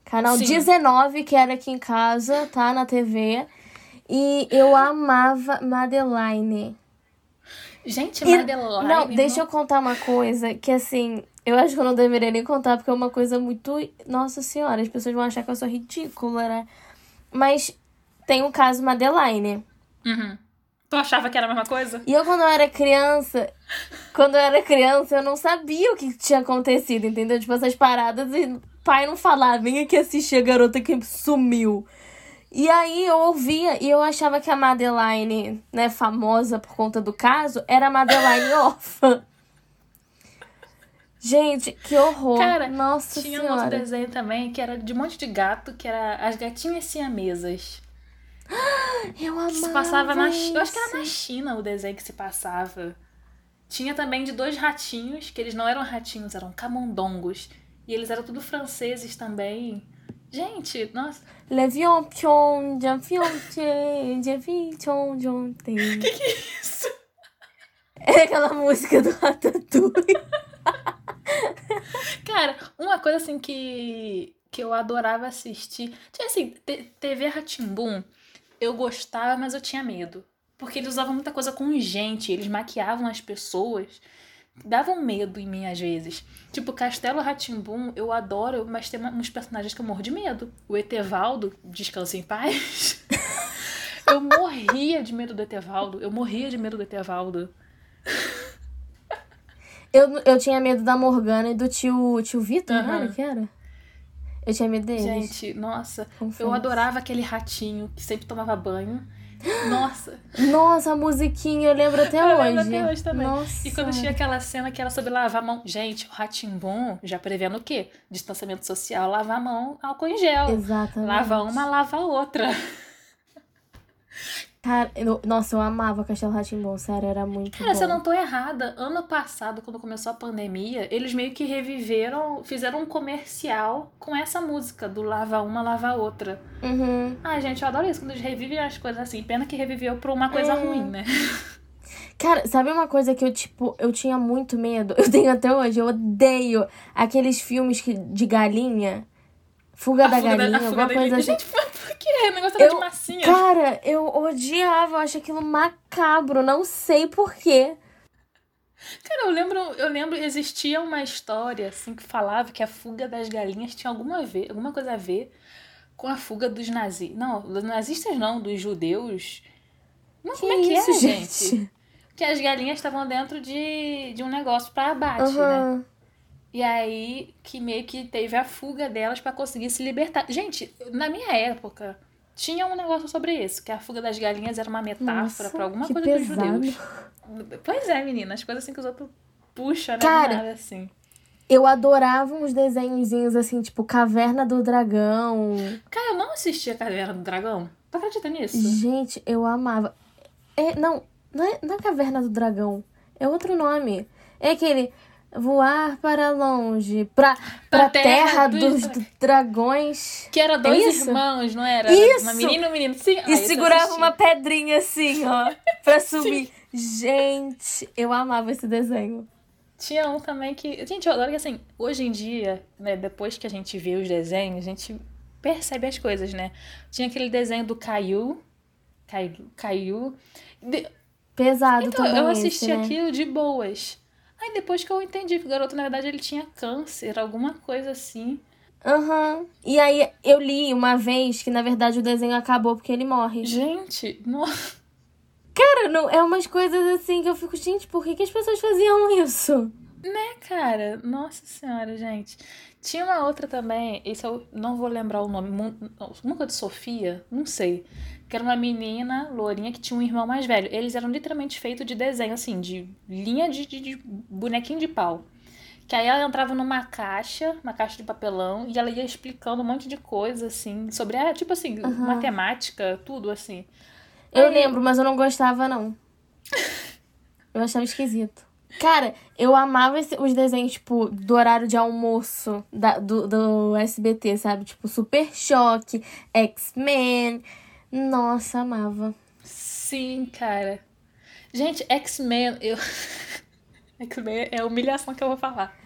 Canal Sim. 19, que era aqui em casa, tá? Na TV. E eu amava Madeline. Gente, E- Madeline. não, deixa eu contar uma coisa que assim. Eu acho que eu não deveria nem contar, porque é uma coisa muito. Nossa senhora, as pessoas vão achar que eu sou ridícula, né? Mas tem o caso Madeline. Uhum. Tu achava que era a mesma coisa? E eu, quando eu era criança, quando eu era criança, eu não sabia o que tinha acontecido, entendeu? Tipo, essas paradas e pai não falava, vem aqui assistir a garota que sumiu. E aí eu ouvia e eu achava que a Madeline, né, famosa por conta do caso, era a Madeline órfã. Gente, que horror. Cara, Nossa Tinha um outro senhora. desenho também que era de um monte de gato, que era as gatinhas siamesas. Eu amava Que se passava na China. Eu acho que era na. China o desenho que se passava. Tinha também de dois ratinhos, que eles não eram ratinhos, eram camundongos. E eles eram tudo franceses também. Gente, nossa. Le vion pion, tche, je vi chon jon te. Isso. É aquela música do Ratatouille. Cara, uma coisa assim que. que eu adorava assistir. Tinha assim, TV Ratimbum, eu gostava, mas eu tinha medo. Porque eles usavam muita coisa com gente, eles maquiavam as pessoas. Davam medo em mim às vezes. Tipo, Castelo Ratimbum, eu adoro, mas tem uns personagens que eu morro de medo. O Etevaldo, descansa em paz. eu morria de medo do Etevaldo. Eu morria de medo do Etevaldo. Eu, eu tinha medo da Morgana e do tio, tio Vitor, uhum. era que era? Eu tinha medo deles. Gente, nossa, Confesso. eu adorava aquele ratinho que sempre tomava banho. Nossa. Nossa, a musiquinha, eu lembro até eu hoje. Lembro até hoje também. Nossa. E quando tinha aquela cena que era sobre lavar a mão. Gente, o Ratimbom já prevendo o quê? Distanciamento social, lavar a mão, álcool em gel. Exatamente. Lava uma, lava a outra. Cara, eu, nossa, eu amava Castelo Ratimbom, sério, era muito Cara, bom. se eu não tô errada, ano passado, quando começou a pandemia, eles meio que reviveram, fizeram um comercial com essa música do Lava Uma, Lava Outra. Uhum. Ai, gente, eu adoro isso, quando eles revivem as coisas assim. Pena que reviveu pra uma coisa é. ruim, né? Cara, sabe uma coisa que eu, tipo, eu tinha muito medo? Eu tenho até hoje, eu odeio aqueles filmes que, de galinha. Fuga a da fuga galinha, da, alguma coisa assim. Gente, que? O negócio eu, de massinha. Cara, eu odiava, eu acho aquilo macabro, não sei porquê. Cara, eu lembro, eu lembro, existia uma história assim que falava que a fuga das galinhas tinha alguma, ver, alguma coisa a ver com a fuga dos nazis. Não, dos nazistas não, dos judeus. Não, que como é que isso, é, gente? gente? Que as galinhas estavam dentro de, de um negócio para abate, uhum. né? E aí que meio que teve a fuga delas para conseguir se libertar. Gente, na minha época, tinha um negócio sobre isso, que a fuga das galinhas era uma metáfora para alguma coisa pesado. dos judeus. Pois é, menina, as coisas assim que os outros puxam, né? Cara, nada assim. Eu adorava uns desenhozinhos assim, tipo Caverna do Dragão. Cara, eu não assistia Caverna do Dragão. Tu acredita nisso? Gente, eu amava. É, não, não é, não é Caverna do Dragão. É outro nome. É aquele voar para longe, pra, pra, pra terra, terra dos, dos, dragões. Que era dois é irmãos, não era? Isso! Uma menina e um menino. Sim, e segurava uma pedrinha assim, ó, pra subir. Gente, eu amava esse desenho. Tinha um também que. Gente, eu adoro que assim, hoje em dia, né, depois que a gente vê os desenhos, a gente percebe as coisas, né? Tinha aquele desenho do Caiu. Caiu. Caiu. De... Pesado então, também. Eu assisti esse, né? aquilo de boas. Aí depois que eu entendi que o garoto, na verdade, ele tinha câncer, alguma coisa assim. Aham. Uhum. E aí eu li uma vez que, na verdade, o desenho acabou porque ele morre. Gente, nossa. Cara, não, é umas coisas assim que eu fico, gente, por que, que as pessoas faziam isso? Né, cara? Nossa senhora, gente. Tinha uma outra também, isso eu não vou lembrar o nome, nunca de Sofia, não sei. Que era uma menina lourinha que tinha um irmão mais velho. Eles eram literalmente feitos de desenho, assim, de linha de, de, de bonequinho de pau. Que aí ela entrava numa caixa, uma caixa de papelão, e ela ia explicando um monte de coisa, assim, sobre, ah, tipo assim, uhum. matemática, tudo assim. Eu aí... lembro, mas eu não gostava, não. eu achava esquisito. Cara, eu amava esse, os desenhos, tipo, do horário de almoço da, do, do SBT, sabe? Tipo, Super Choque, X-Men. Nossa, amava. Sim, cara. Gente, X-Men, eu. X-Men é a humilhação que eu vou falar.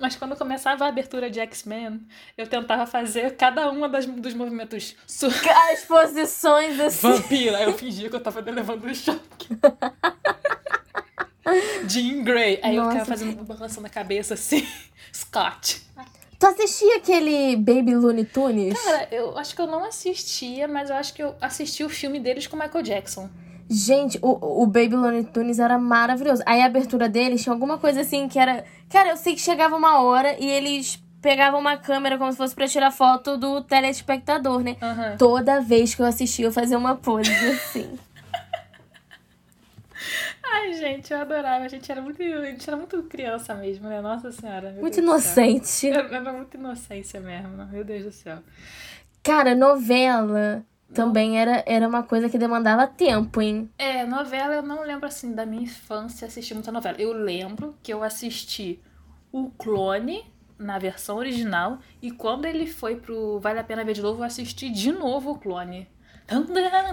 Mas quando começava a abertura de X-Men, eu tentava fazer cada uma das, dos movimentos. As posições assim. Vampira! Eu fingia que eu tava levando um choque. Jean Grey. Aí Nossa. eu ficava fazendo balançando a cabeça assim. Scott. Tu assistia aquele Baby Looney Tunes? Cara, eu acho que eu não assistia, mas eu acho que eu assisti o filme deles com Michael Jackson. Gente, o, o Baby Looney Tunes era maravilhoso. Aí a abertura deles tinha alguma coisa assim que era. Cara, eu sei que chegava uma hora e eles pegavam uma câmera como se fosse pra tirar foto do telespectador, né? Uhum. Toda vez que eu assistia, eu fazia uma pose assim. Ai, gente, eu adorava. A gente era muito, a gente era muito criança mesmo, né? Nossa Senhora. Muito Deus inocente. Era, era muita inocência mesmo, meu Deus do céu. Cara, novela também era, era uma coisa que demandava tempo, hein? É, novela eu não lembro assim da minha infância assistir muita novela. Eu lembro que eu assisti o Clone na versão original e quando ele foi pro Vale a Pena Ver de Novo, eu assisti de novo o Clone.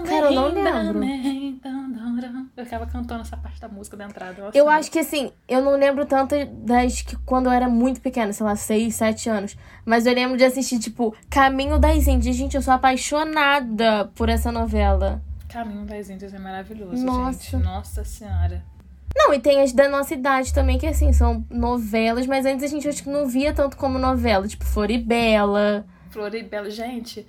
Cara, eu não lembro. Eu ficava cantando essa parte da música da entrada. Eu, eu acho que assim, eu não lembro tanto das que quando eu era muito pequena, sei lá, 6, 7 anos. Mas eu lembro de assistir, tipo, Caminho das Índias. Gente, eu sou apaixonada por essa novela. Caminho das Índias é maravilhoso, Nossa. gente. Nossa Senhora. Não, e tem as da nossa idade também, que assim, são novelas, mas antes a gente acho que não via tanto como novela, tipo Floribela. Floribela, gente.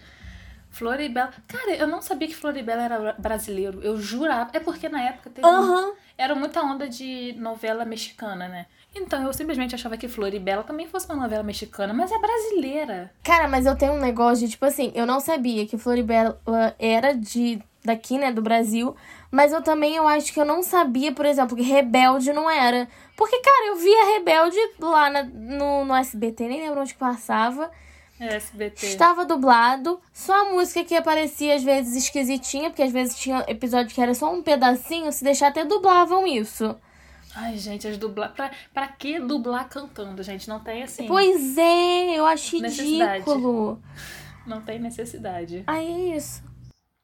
Floribela. Cara, eu não sabia que Floribela era brasileiro. Eu jurava. É porque na época teve. Uhum. Era muita onda de novela mexicana, né? Então eu simplesmente achava que Floribela também fosse uma novela mexicana, mas é brasileira. Cara, mas eu tenho um negócio de, tipo assim, eu não sabia que Floribela era de daqui, né, do Brasil, mas eu também eu acho que eu não sabia, por exemplo, que Rebelde não era. Porque, cara, eu via Rebelde lá na, no, no SBT, nem lembro onde passava. É, SBT. Estava dublado, só a música que aparecia às vezes esquisitinha, porque às vezes tinha episódio que era só um pedacinho, se deixar até dublavam isso. Ai, gente, as dublar. Pra, pra que dublar cantando, gente? Não tem assim. Pois é, eu acho ridículo. Não tem necessidade. Aí é isso.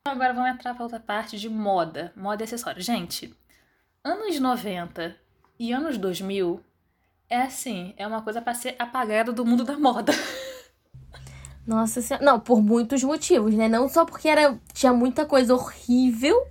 Agora vamos entrar para outra parte de moda, moda e acessório. Gente, anos 90 e anos 2000 é assim, é uma coisa para ser apagada do mundo da moda. Nossa senhora. Não, por muitos motivos, né? Não só porque era tinha muita coisa horrível,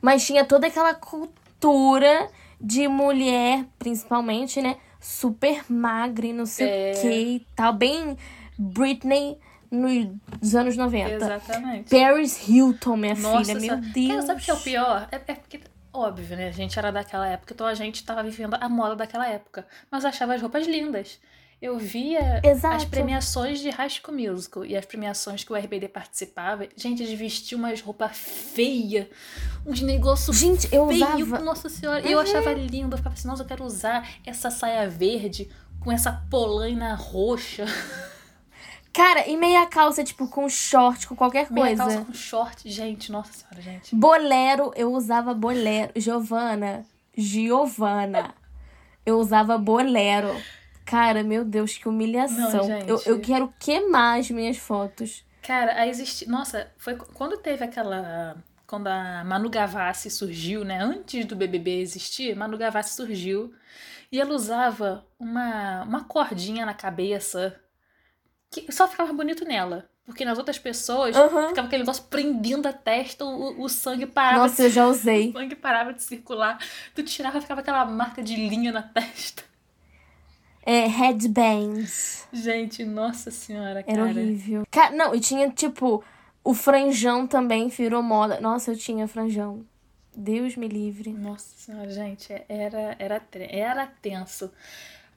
mas tinha toda aquela cultura de mulher, principalmente, né? Super magra e não sei é... o que e tal. Bem Britney nos anos 90. Exatamente. Paris Hilton, minha Nossa, filha, meu Deus. Cara, sabe o que é o pior? É, é, porque, óbvio, né? A gente era daquela época, então a gente tava vivendo a moda daquela época. Mas achava as roupas lindas. Eu via Exato. as premiações de High School Musical e as premiações que o RBD participava. Gente, eles vestiam umas roupas feias, uns negócios Gente, eu feio, usava... Nossa Senhora. Uhum. Eu achava lindo. Eu ficava assim, nossa, eu quero usar essa saia verde com essa polaina roxa. Cara, e meia calça, tipo, com short, com qualquer coisa. Meia calça com short, gente, nossa senhora, gente. Bolero, eu usava bolero. Giovana, Giovana. Eu usava bolero. Cara, meu Deus, que humilhação. Não, eu, eu quero queimar as minhas fotos. Cara, a existir. Nossa, foi quando teve aquela. Quando a Manu Gavassi surgiu, né? Antes do BBB existir, Manu Gavassi surgiu. E ela usava uma, uma cordinha na cabeça que só ficava bonito nela. Porque nas outras pessoas uhum. ficava aquele negócio prendendo a testa, o, o sangue parava. Nossa, de, eu já usei. O sangue parava de circular. Tu tirava, ficava aquela marca de linha na testa. É, headbands. Gente, nossa senhora, cara. Era horrível. Cara, não, e tinha, tipo, o franjão também virou moda. Nossa, eu tinha franjão. Deus me livre. Nossa senhora, gente, era, era, era tenso.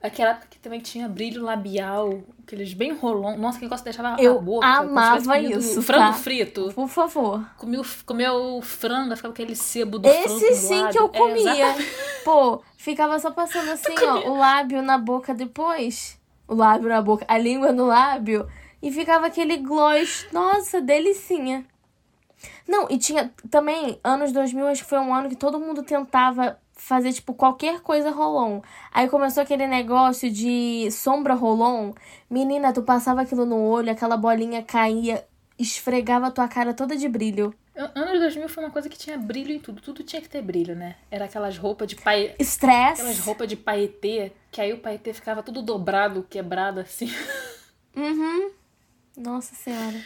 Aquela época que também tinha brilho labial, aqueles bem rolão. Nossa, que negócio deixava eu a boca. amava isso. Frango tá? frito. Por favor. Comeu, comeu frango, ficava aquele sebo do Esse frango. sim lábio. que eu comia. É, Pô, ficava só passando assim, ó, o lábio na boca depois. O lábio na boca, a língua no lábio. E ficava aquele gloss. Nossa, delicinha. Não, e tinha também, anos 2000, acho que foi um ano que todo mundo tentava fazer, tipo, qualquer coisa rolon. Aí começou aquele negócio de sombra rolon. Menina, tu passava aquilo no olho, aquela bolinha caía, esfregava a tua cara toda de brilho. Anos 2000 foi uma coisa que tinha brilho em tudo. Tudo tinha que ter brilho, né? Era aquelas roupas de pai... Estresse. Aquelas roupas de paetê, que aí o paetê ficava tudo dobrado, quebrado, assim. Uhum. Nossa Senhora.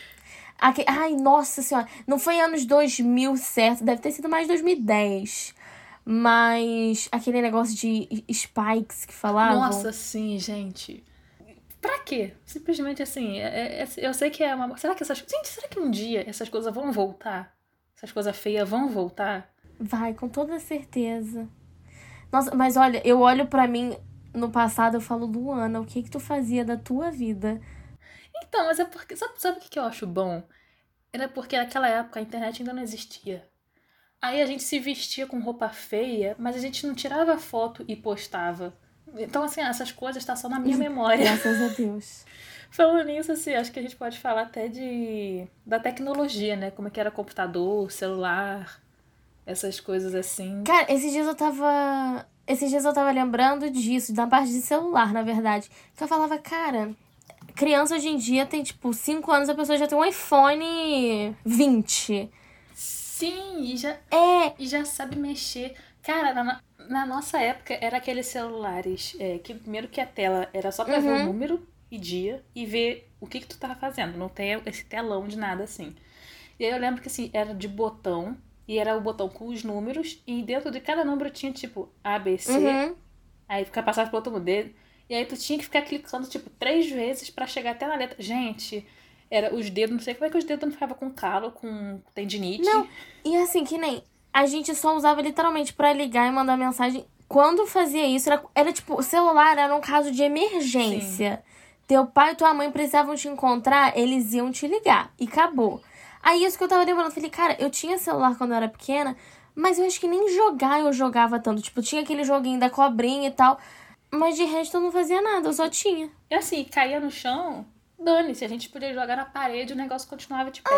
Aqui... Ai, nossa Senhora. Não foi anos 2000, certo? Deve ter sido mais 2010. Mas aquele negócio de spikes que falavam. Nossa, sim, gente. Pra quê? Simplesmente assim, é, é, eu sei que é uma. Será que essas. Gente, será que um dia essas coisas vão voltar? Essas coisas feias vão voltar? Vai, com toda certeza. Nossa, mas olha, eu olho para mim no passado, eu falo, Luana, o que que tu fazia da tua vida? Então, mas é porque. Sabe, sabe o que, que eu acho bom? Era porque naquela época a internet ainda não existia. Aí a gente se vestia com roupa feia, mas a gente não tirava foto e postava. Então, assim, essas coisas estão só na minha memória. Graças a Deus. Falando nisso, assim, acho que a gente pode falar até de da tecnologia, né? Como é que era computador, celular, essas coisas assim. Cara, esses dias eu tava. Esses dias eu tava lembrando disso, da parte de celular, na verdade. Que eu falava, cara, criança hoje em dia tem, tipo, 5 anos, a pessoa já tem um iPhone 20. Sim, e já, É, e já sabe mexer. Cara, na, na nossa época era aqueles celulares é, que primeiro que a tela era só pra ver o Uhum. número e dia e ver o que que tu tava fazendo. Não tem esse telão de nada assim. E aí eu lembro que assim, era de botão e era o botão com os números e dentro de cada número tinha tipo A, B, C. uhum. Aí fica passado pro outro dedo. E aí tu tinha que ficar clicando, tipo, três vezes pra chegar até na letra. Gente, era os dedos, não sei como é que os dedos não ficavam com calo, com tendinite. Não. E assim, que nem. A gente só usava literalmente pra ligar e mandar mensagem. Quando fazia isso, era, era tipo, o celular era um caso de emergência. Teu pai e tua mãe precisavam te encontrar, eles iam te ligar. E acabou. Aí isso que eu tava lembrando, falei, cara, eu tinha celular quando eu era pequena, mas eu acho que nem jogar eu jogava tanto. Tipo, tinha aquele joguinho da cobrinha e tal. Mas de resto eu não fazia nada, eu só tinha. E assim, caía no chão, dane-se, a gente podia jogar na parede e o negócio continuava de pé.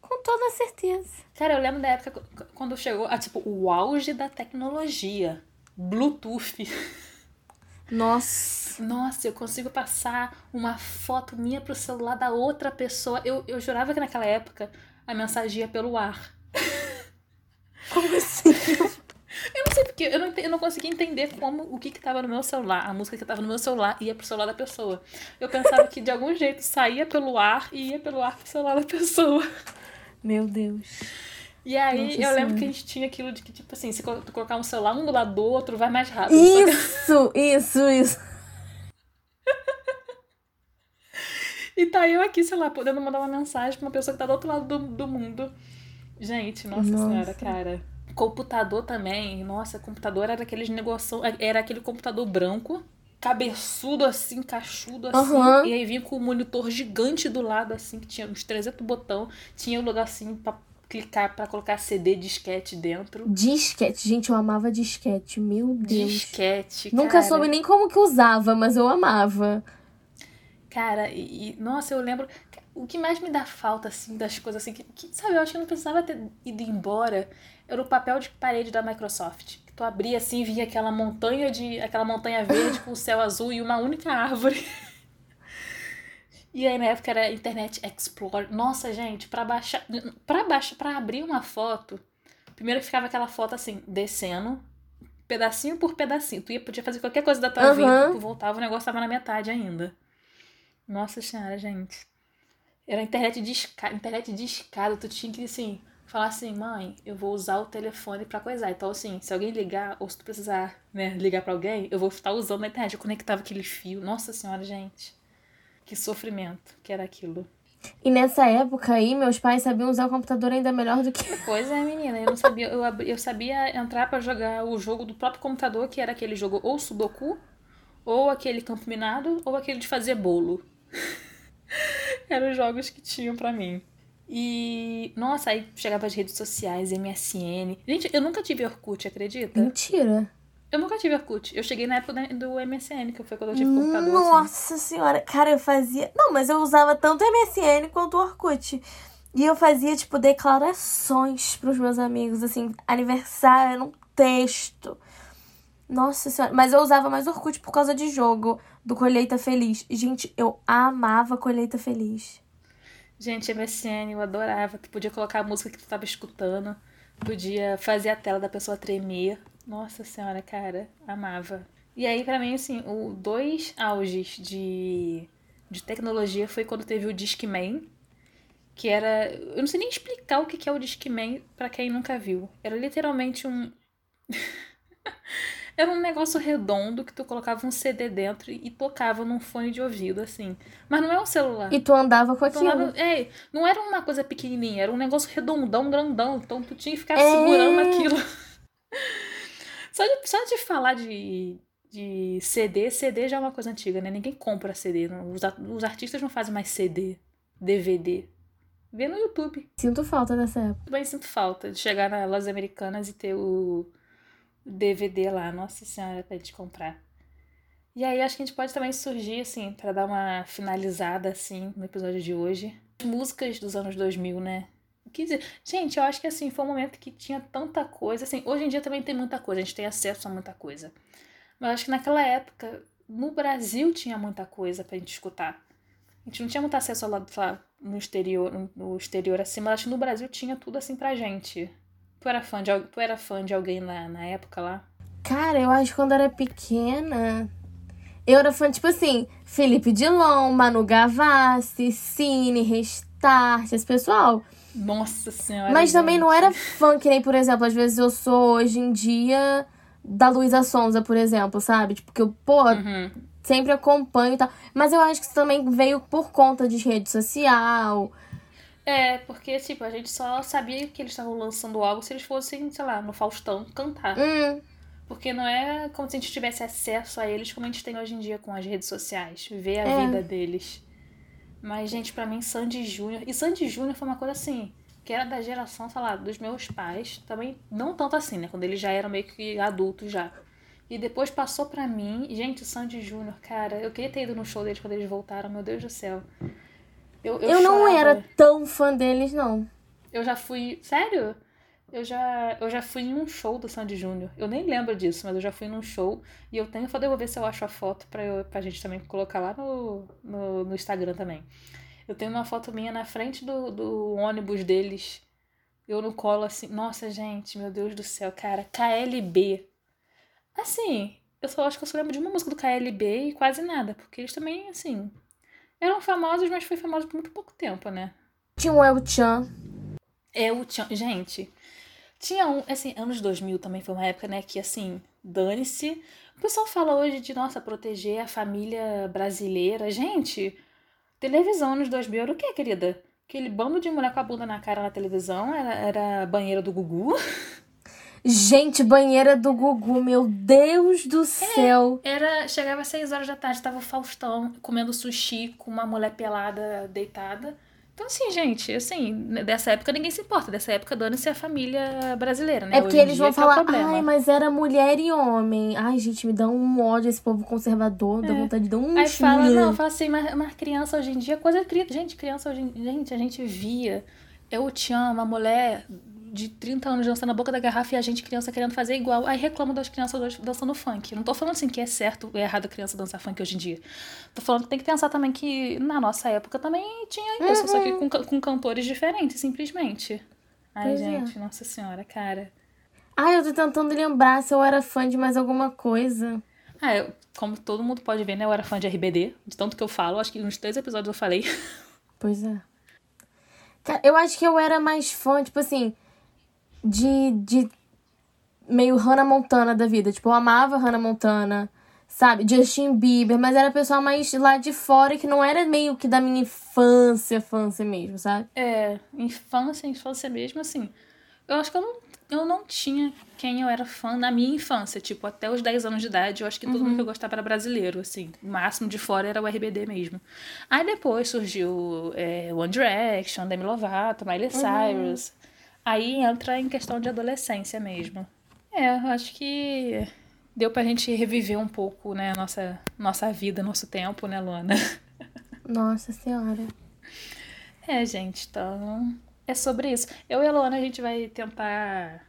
Com toda certeza. Cara, eu lembro da época qu- quando chegou, ah, tipo, o auge da tecnologia. Bluetooth. Nossa. Nossa, eu consigo passar uma foto minha pro celular da outra pessoa. Eu, eu jurava que naquela época a mensagem ia pelo ar. Como assim? Eu não sei porque, eu não, eu não conseguia entender como o que que tava no meu celular, a música que tava no meu celular ia pro celular da pessoa. Eu pensava que de algum jeito saía pelo ar e ia pelo ar pro celular da pessoa. Meu Deus. E aí Nossa eu lembro Senhora. que a gente tinha aquilo de que, tipo assim, se colocar um celular um do lado do outro, vai mais rápido. Só que- Isso, isso, isso. E tá eu aqui, sei lá, podendo mandar uma mensagem pra uma pessoa que tá do outro lado do, do mundo. Gente, nossa, Nossa. senhora, cara. Computador também, nossa, computador era aqueles negócio, era aquele computador branco, cabeçudo assim, cachudo assim, Aham. e aí vinha com um monitor gigante do lado assim, que tinha uns 300 botão, tinha um lugar assim pra clicar pra colocar CD disquete dentro. Disquete. Gente, eu amava disquete. Meu Deus. Disquete, Nunca cara. soube nem como que usava, mas eu amava. Cara, e, e- nossa, eu lembro. O que mais me dá falta, assim, das coisas assim, que, que, sabe, eu acho que eu não precisava ter ido embora, era o papel de parede da Microsoft. Tu abria assim e via aquela montanha de. aquela montanha verde com o céu azul e uma única árvore. E aí na época era Internet Explorer. Nossa, gente, pra baixar. Pra baixar, pra abrir uma foto, primeiro ficava aquela foto assim, descendo, pedacinho por pedacinho. Tu ia, podia fazer qualquer coisa da tua Aham. vida, tu voltava, o negócio tava na metade ainda. Nossa senhora, gente. Era internet de escada, internet de escada, tu tinha que assim, falar assim, mãe, eu vou usar o telefone pra coisar. Então assim, se alguém ligar ou se tu precisar, né, ligar pra alguém, eu vou estar usando a internet. Eu conectava aquele fio. Nossa senhora, gente. Que sofrimento que era aquilo. E nessa época aí, meus pais sabiam usar o computador ainda melhor do que. Pois é, menina, eu não sabia, eu, abri- eu sabia entrar pra jogar o jogo do próprio computador, que era aquele jogo ou Sudoku, ou aquele Campo Minado, ou aquele de fazer bolo. Eram os jogos que tinham pra mim. E, nossa, aí chegava as redes sociais, MSN. Gente, eu nunca tive Orkut, acredita? Mentira. Eu nunca tive Orkut. Eu cheguei na época do MSN, que foi quando eu tive computador. assim. Nossa senhora. Cara, eu fazia. Não, mas eu usava tanto o MSN quanto o Orkut. E eu fazia, tipo, declarações pros meus amigos, assim, aniversário, era um texto. Nossa senhora. Mas eu usava mais Orkut por causa de jogo, do Colheita Feliz. Gente, eu amava Colheita Feliz. Gente, MSN, eu adorava. Tu podia colocar a música que tu tava escutando. Podia fazer a tela da pessoa tremer. Nossa senhora, cara, amava. E aí, pra mim, assim, o dois auges de, de tecnologia foi quando teve o Discman, que era. Eu não sei nem explicar o que é o Discman pra quem nunca viu. Era literalmente um. Era um negócio redondo que tu colocava um CD dentro e tocava num fone de ouvido, assim. Mas não é um celular. E tu andava com aquilo. lá- é, não era uma coisa pequenininha, era um negócio redondão, grandão. Então tu tinha que ficar É. segurando aquilo. Só de, só de falar de, de CD, CD já é uma coisa antiga, né? Ninguém compra CD. não- Os, os artistas não fazem mais CD, DVD. Vê no YouTube. Sinto falta dessa época. Também sinto falta de chegar nas lojas americanas e ter o DVD lá. Nossa senhora, pra gente comprar. E aí acho que a gente pode também surgir, assim, pra dar uma finalizada, assim, no episódio de hoje. As músicas dos anos 2000, né? Quer dizer, gente, eu acho que, assim, foi um momento que tinha tanta coisa. Assim, hoje em dia também tem muita coisa, a gente tem acesso a muita coisa. Mas acho que naquela época, no Brasil tinha muita coisa pra gente escutar. A gente não tinha muito acesso a lá, sei lá, no exterior, no exterior assim, mas acho que no Brasil tinha tudo assim pra gente. Tu era fã de, tu era fã de alguém lá na época lá? Cara, eu acho que quando eu era pequena. Eu era fã, tipo assim, Felipe Dilon, Manu Gavassi, Cine, Restart, esse pessoal. Nossa senhora. Mas também gente. não era fã que nem, por exemplo, às vezes eu sou hoje em dia da Luísa Sonza, por exemplo, sabe? Tipo, que eu, pô, Uhum. sempre acompanho e tal. Mas eu acho que isso também veio por conta de rede social. É, porque, tipo, a gente só sabia que eles estavam lançando algo se eles fossem, sei lá, no Faustão cantar. Hum, Porque não é como se a gente tivesse acesso a eles como a gente tem hoje em dia com as redes sociais, ver a É. vida deles. Mas, gente, pra mim, Sandy Júnior. E Sandy Júnior foi uma coisa assim, que era da geração, sei lá, dos meus pais. Também, não tanto assim, né? Quando eles já eram meio que adultos já. E depois passou pra mim. Gente, Sandy Júnior, cara, eu queria ter ido no show deles quando eles voltaram, meu Deus do céu. Eu, eu, não chorava. era tão fã deles, não. Eu já fui. Sério? Eu já, eu já fui em um show do Sandy Júnior. Eu nem lembro disso, mas eu já fui num show. E eu tenho. Eu vou ver se eu acho a foto pra, eu, pra gente também colocar lá no, no, no Instagram também. Eu tenho uma foto minha na frente do, do ônibus deles. Eu no colo assim. Nossa, gente, meu Deus do céu, cara. KLB. Assim, eu só acho que eu só lembro de uma música do KLB e quase nada. Porque eles também, assim. Eram famosos, mas foi famoso por muito pouco tempo, né? Tinha o El Chan. É o Tchan. Gente, tinha um. Assim, anos 2000 também foi uma época, né? Que assim, dane-se. O pessoal fala hoje de, nossa, proteger a família brasileira. Gente, televisão anos 2000 era o quê, querida? Aquele bando de mulher com a bunda na cara na televisão era, era banheira do Gugu. Gente, banheira do Gugu, meu Deus do céu. Era. Chegava às 6 horas da tarde, tava o Faustão comendo sushi com uma mulher pelada deitada. Então, assim, gente, assim, dessa época ninguém se importa. Dessa época, dane-se a família brasileira, né? É porque Hoje eles dia vão é falar, problema. ai, mas era mulher e homem. Ai, gente, me dá um ódio esse povo conservador, dá vontade de dar um É. Aí fala, não, fala assim, mas, mas criança hoje em dia, coisa cri... Gente, criança hoje em gente, a gente via. Eu te amo, uma mulher de 30 anos dançando na boca da garrafa e a gente, criança, querendo fazer igual. Aí reclamo das crianças dançando funk. Não tô falando assim que é certo ou é errado a criança dançar funk hoje em dia. Tô falando que tem que pensar também que na nossa época também tinha isso, só que com, ca- com cantores diferentes, simplesmente. Ai, Pois é. gente, nossa senhora, cara. Ai, eu tô tentando lembrar se eu era fã de mais alguma coisa. Ah, eu, como todo mundo pode ver, né? Eu era fã de RBD, de tanto que eu falo. Acho que nos três episódios eu falei. Pois é. Cara, eu acho que eu era mais fã, tipo assim, de, de meio Hannah Montana da vida. Tipo, eu amava Hannah Montana, sabe? Justin Bieber, mas era pessoal mais lá de fora que não era meio que da minha infância, infância mesmo, sabe? É, infância, infância mesmo, assim. Eu acho que eu não, eu não tinha quem eu era fã na minha infância. Tipo, até os 10 anos de idade, eu acho que todo mundo que eu gostava era brasileiro, assim. O máximo de fora era o RBD mesmo. Aí depois surgiu é, One Direction, Demi Lovato, Miley Cyrus. Aí entra em questão de adolescência mesmo. É, eu acho que deu pra gente reviver um pouco, né, nossa, nossa vida, nosso tempo, né, Luana? Nossa senhora. É, gente, então é sobre isso. Eu e a Luana, a gente vai tentar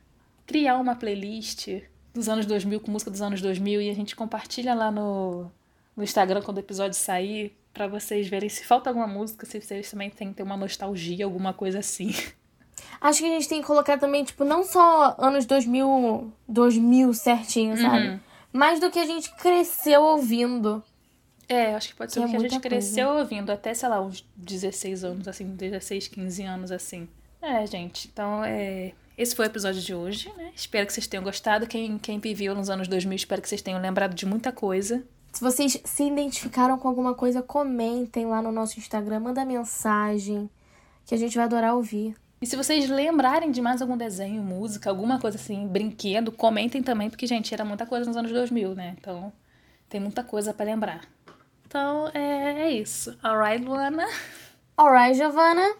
criar uma playlist dos anos 2000, com música dos anos 2000, e a gente compartilha lá no, no Instagram quando o episódio sair, pra vocês verem se falta alguma música, se vocês também têm que ter uma nostalgia, alguma coisa assim. Acho que a gente tem que colocar também, tipo, não só anos 2000, 2000 certinho, sabe? Uhum. Mais do que a gente cresceu ouvindo. É, acho que pode ser Que é que a gente cresceu ouvindo até, sei lá, uns 16 anos, assim, 16, 15 anos, assim. É, gente, então é. Esse foi o episódio de hoje, né? Espero que vocês tenham gostado. Quem, quem viveu nos anos 2000, espero que vocês tenham lembrado de muita coisa. Se vocês se identificaram com alguma coisa, comentem lá no nosso Instagram, manda mensagem, que a gente vai adorar ouvir. E se vocês lembrarem de mais algum desenho, música, alguma coisa assim, brinquedo, comentem também, porque, gente, era muita coisa nos anos 2000, né? Então, tem muita coisa pra lembrar. Então, é, é isso. Alright, Luana? Alright, Giovana.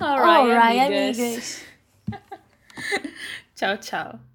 Alright, Alright, amigas. amigas. tchau, tchau.